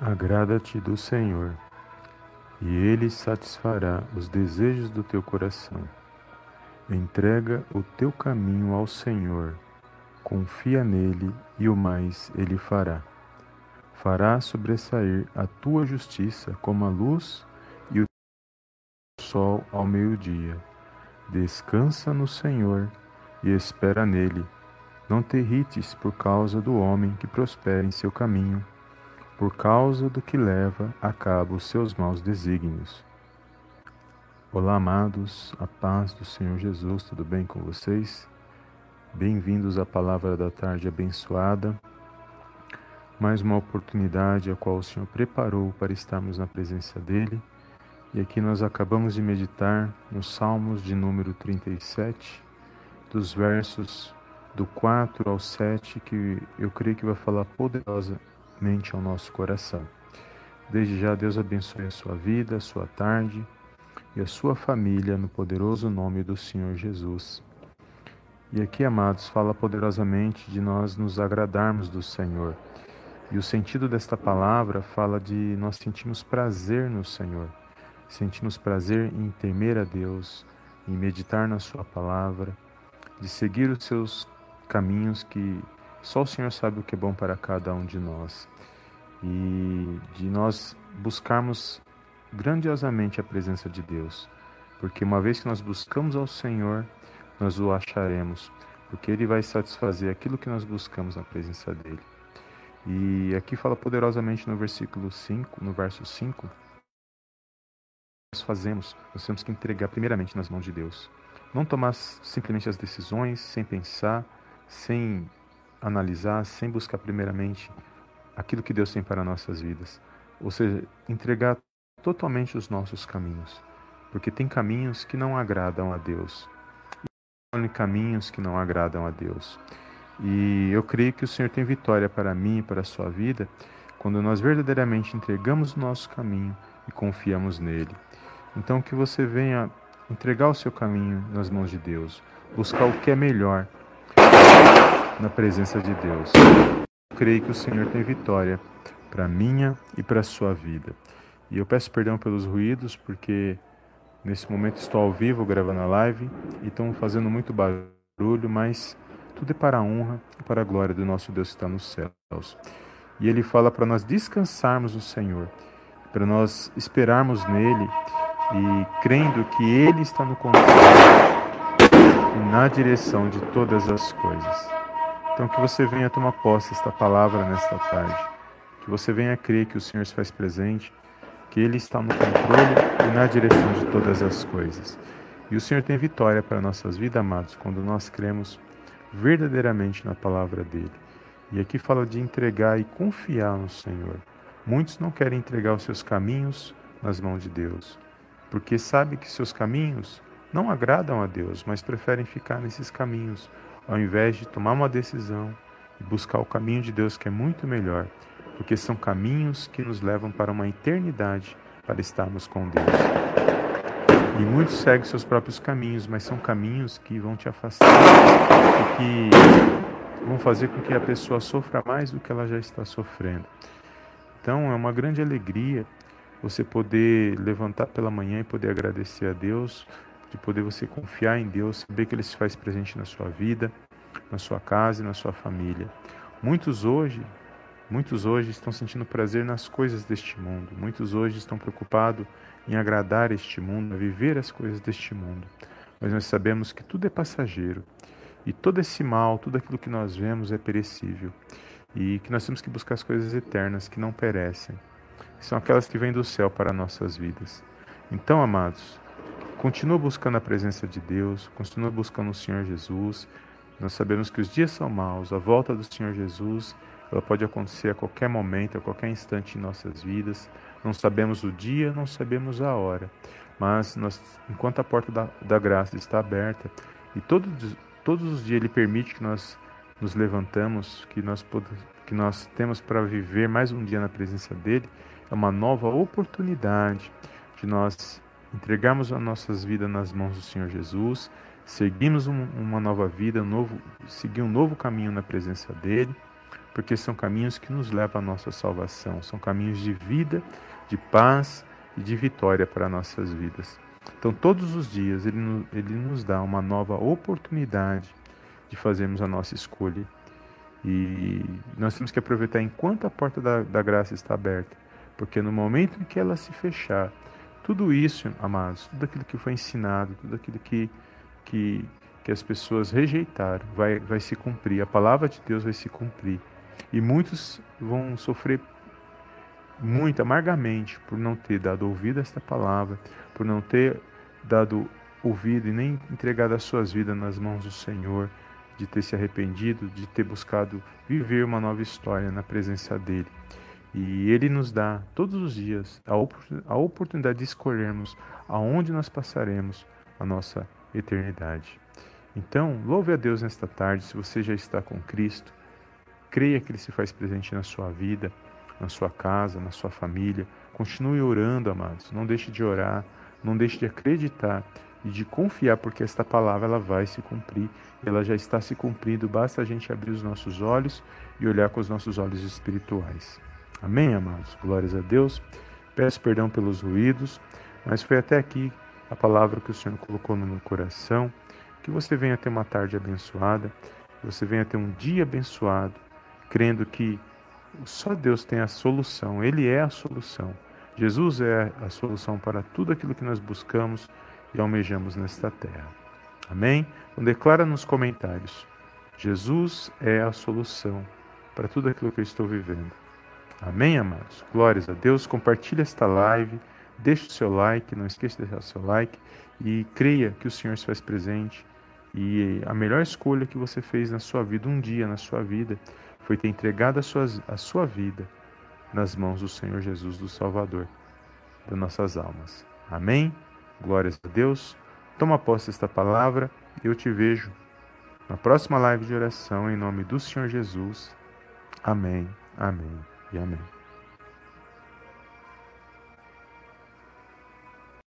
Agrada-te do Senhor, e Ele satisfará os desejos do teu coração. Entrega o teu caminho ao Senhor, confia nele e o mais Ele fará. Fará sobressair a tua justiça como a luz e o sol ao meio-dia. Descansa no Senhor e espera nele. Não te irrites por causa do homem que prospera em seu caminho por causa do que leva a cabo os seus maus desígnios. Olá, amados, a paz do Senhor Jesus, tudo bem com vocês? Bem-vindos à palavra da tarde abençoada. Mais uma oportunidade a qual o Senhor preparou para estarmos na presença dEle. E aqui nós acabamos de meditar nos Salmos de número 37, dos versos do 4 ao 7, que eu creio que vai falar poderosa mente ao nosso coração. Desde já, Deus abençoe a sua vida, a sua tarde e a sua família no poderoso nome do Senhor Jesus. E aqui, amados, fala poderosamente de nós nos agradarmos do Senhor. E o sentido desta palavra fala de nós sentimos prazer no Senhor, sentimos prazer em temer a Deus, em meditar na Sua palavra, de seguir os seus caminhos que só o Senhor sabe o que é bom para cada um de nós. E de nós buscarmos grandiosamente a presença de Deus. Porque uma vez que nós buscamos ao Senhor, nós o acharemos. Porque Ele vai satisfazer aquilo que nós buscamos na presença dEle. E aqui fala poderosamente no versículo 5, no verso 5, nós fazemos, nós temos que entregar primeiramente nas mãos de Deus. Não tomar simplesmente as decisões sem pensar, sem analisar sem buscar primeiramente aquilo que Deus tem para nossas vidas. Ou seja, entregar totalmente os nossos caminhos. Porque tem caminhos que não agradam a Deus. E caminhos que não agradam a Deus. E eu creio que o Senhor tem vitória para mim e para a sua vida quando nós verdadeiramente entregamos o nosso caminho e confiamos nele. Então que você venha entregar o seu caminho nas mãos de Deus, buscar o que é melhor na presença de Deus. Eu creio que o Senhor tem vitória para minha e para sua vida. E eu peço perdão pelos ruídos, porque nesse momento estou ao vivo gravando a live e estão fazendo muito barulho, mas tudo é para a honra e para a glória do nosso Deus que está nos céus. E ele fala para nós descansarmos no Senhor, para nós esperarmos nele e crendo que ele está no controle e na direção de todas as coisas. Então, que você venha tomar posse desta palavra nesta tarde. Que você venha crer que o Senhor se faz presente, que Ele está no controle e na direção de todas as coisas. E o Senhor tem vitória para nossas vidas, amados, quando nós cremos verdadeiramente na palavra dele. E aqui fala de entregar e confiar no Senhor. Muitos não querem entregar os seus caminhos nas mãos de Deus, porque sabem que seus caminhos não agradam a Deus, mas preferem ficar nesses caminhos ao invés de tomar uma decisão e buscar o caminho de Deus que é muito melhor, porque são caminhos que nos levam para uma eternidade para estarmos com Deus. E muitos seguem seus próprios caminhos, mas são caminhos que vão te afastar e que vão fazer com que a pessoa sofra mais do que ela já está sofrendo. Então é uma grande alegria você poder levantar pela manhã e poder agradecer a Deus de poder você confiar em Deus, saber que Ele se faz presente na sua vida, na sua casa e na sua família. Muitos hoje, muitos hoje estão sentindo prazer nas coisas deste mundo. Muitos hoje estão preocupados em agradar este mundo, a viver as coisas deste mundo. Mas nós sabemos que tudo é passageiro e todo esse mal, tudo aquilo que nós vemos é perecível e que nós temos que buscar as coisas eternas que não perecem. São aquelas que vêm do céu para nossas vidas. Então, amados, Continua buscando a presença de Deus, continua buscando o Senhor Jesus. Nós sabemos que os dias são maus, a volta do Senhor Jesus ela pode acontecer a qualquer momento, a qualquer instante em nossas vidas. Não sabemos o dia, não sabemos a hora, mas nós, enquanto a porta da, da graça está aberta e todo, todos os dias Ele permite que nós nos levantamos, que nós, que nós temos para viver mais um dia na presença dEle, é uma nova oportunidade de nós entregarmos as nossas vidas nas mãos do Senhor Jesus, seguirmos um, uma nova vida, um novo, seguir um novo caminho na presença dele, porque são caminhos que nos levam à nossa salvação, são caminhos de vida, de paz e de vitória para nossas vidas. Então, todos os dias, Ele, ele nos dá uma nova oportunidade de fazermos a nossa escolha. E nós temos que aproveitar enquanto a porta da, da graça está aberta, porque no momento em que ela se fechar, tudo isso, amados, tudo aquilo que foi ensinado, tudo aquilo que, que, que as pessoas rejeitaram, vai, vai se cumprir, a palavra de Deus vai se cumprir. E muitos vão sofrer muito amargamente por não ter dado ouvido a esta palavra, por não ter dado ouvido e nem entregado as suas vidas nas mãos do Senhor, de ter se arrependido, de ter buscado viver uma nova história na presença dele. E ele nos dá todos os dias a oportunidade de escolhermos aonde nós passaremos a nossa eternidade. Então, louve a Deus nesta tarde, se você já está com Cristo, creia que Ele se faz presente na sua vida, na sua casa, na sua família. Continue orando, amados. Não deixe de orar, não deixe de acreditar e de confiar, porque esta palavra ela vai se cumprir. Ela já está se cumprindo. Basta a gente abrir os nossos olhos e olhar com os nossos olhos espirituais. Amém, amados? Glórias a Deus. Peço perdão pelos ruídos, mas foi até aqui a palavra que o Senhor colocou no meu coração. Que você venha ter uma tarde abençoada, que você venha ter um dia abençoado, crendo que só Deus tem a solução, Ele é a solução. Jesus é a solução para tudo aquilo que nós buscamos e almejamos nesta terra. Amém? Então declara nos comentários: Jesus é a solução para tudo aquilo que eu estou vivendo. Amém, amados? Glórias a Deus. Compartilhe esta live, deixe o seu like, não esqueça de deixar o seu like e creia que o Senhor se faz presente. E a melhor escolha que você fez na sua vida, um dia na sua vida, foi ter entregado a sua, a sua vida nas mãos do Senhor Jesus, do Salvador das nossas almas. Amém? Glórias a Deus. Toma posse desta palavra eu te vejo na próxima live de oração em nome do Senhor Jesus. Amém, amém e amém.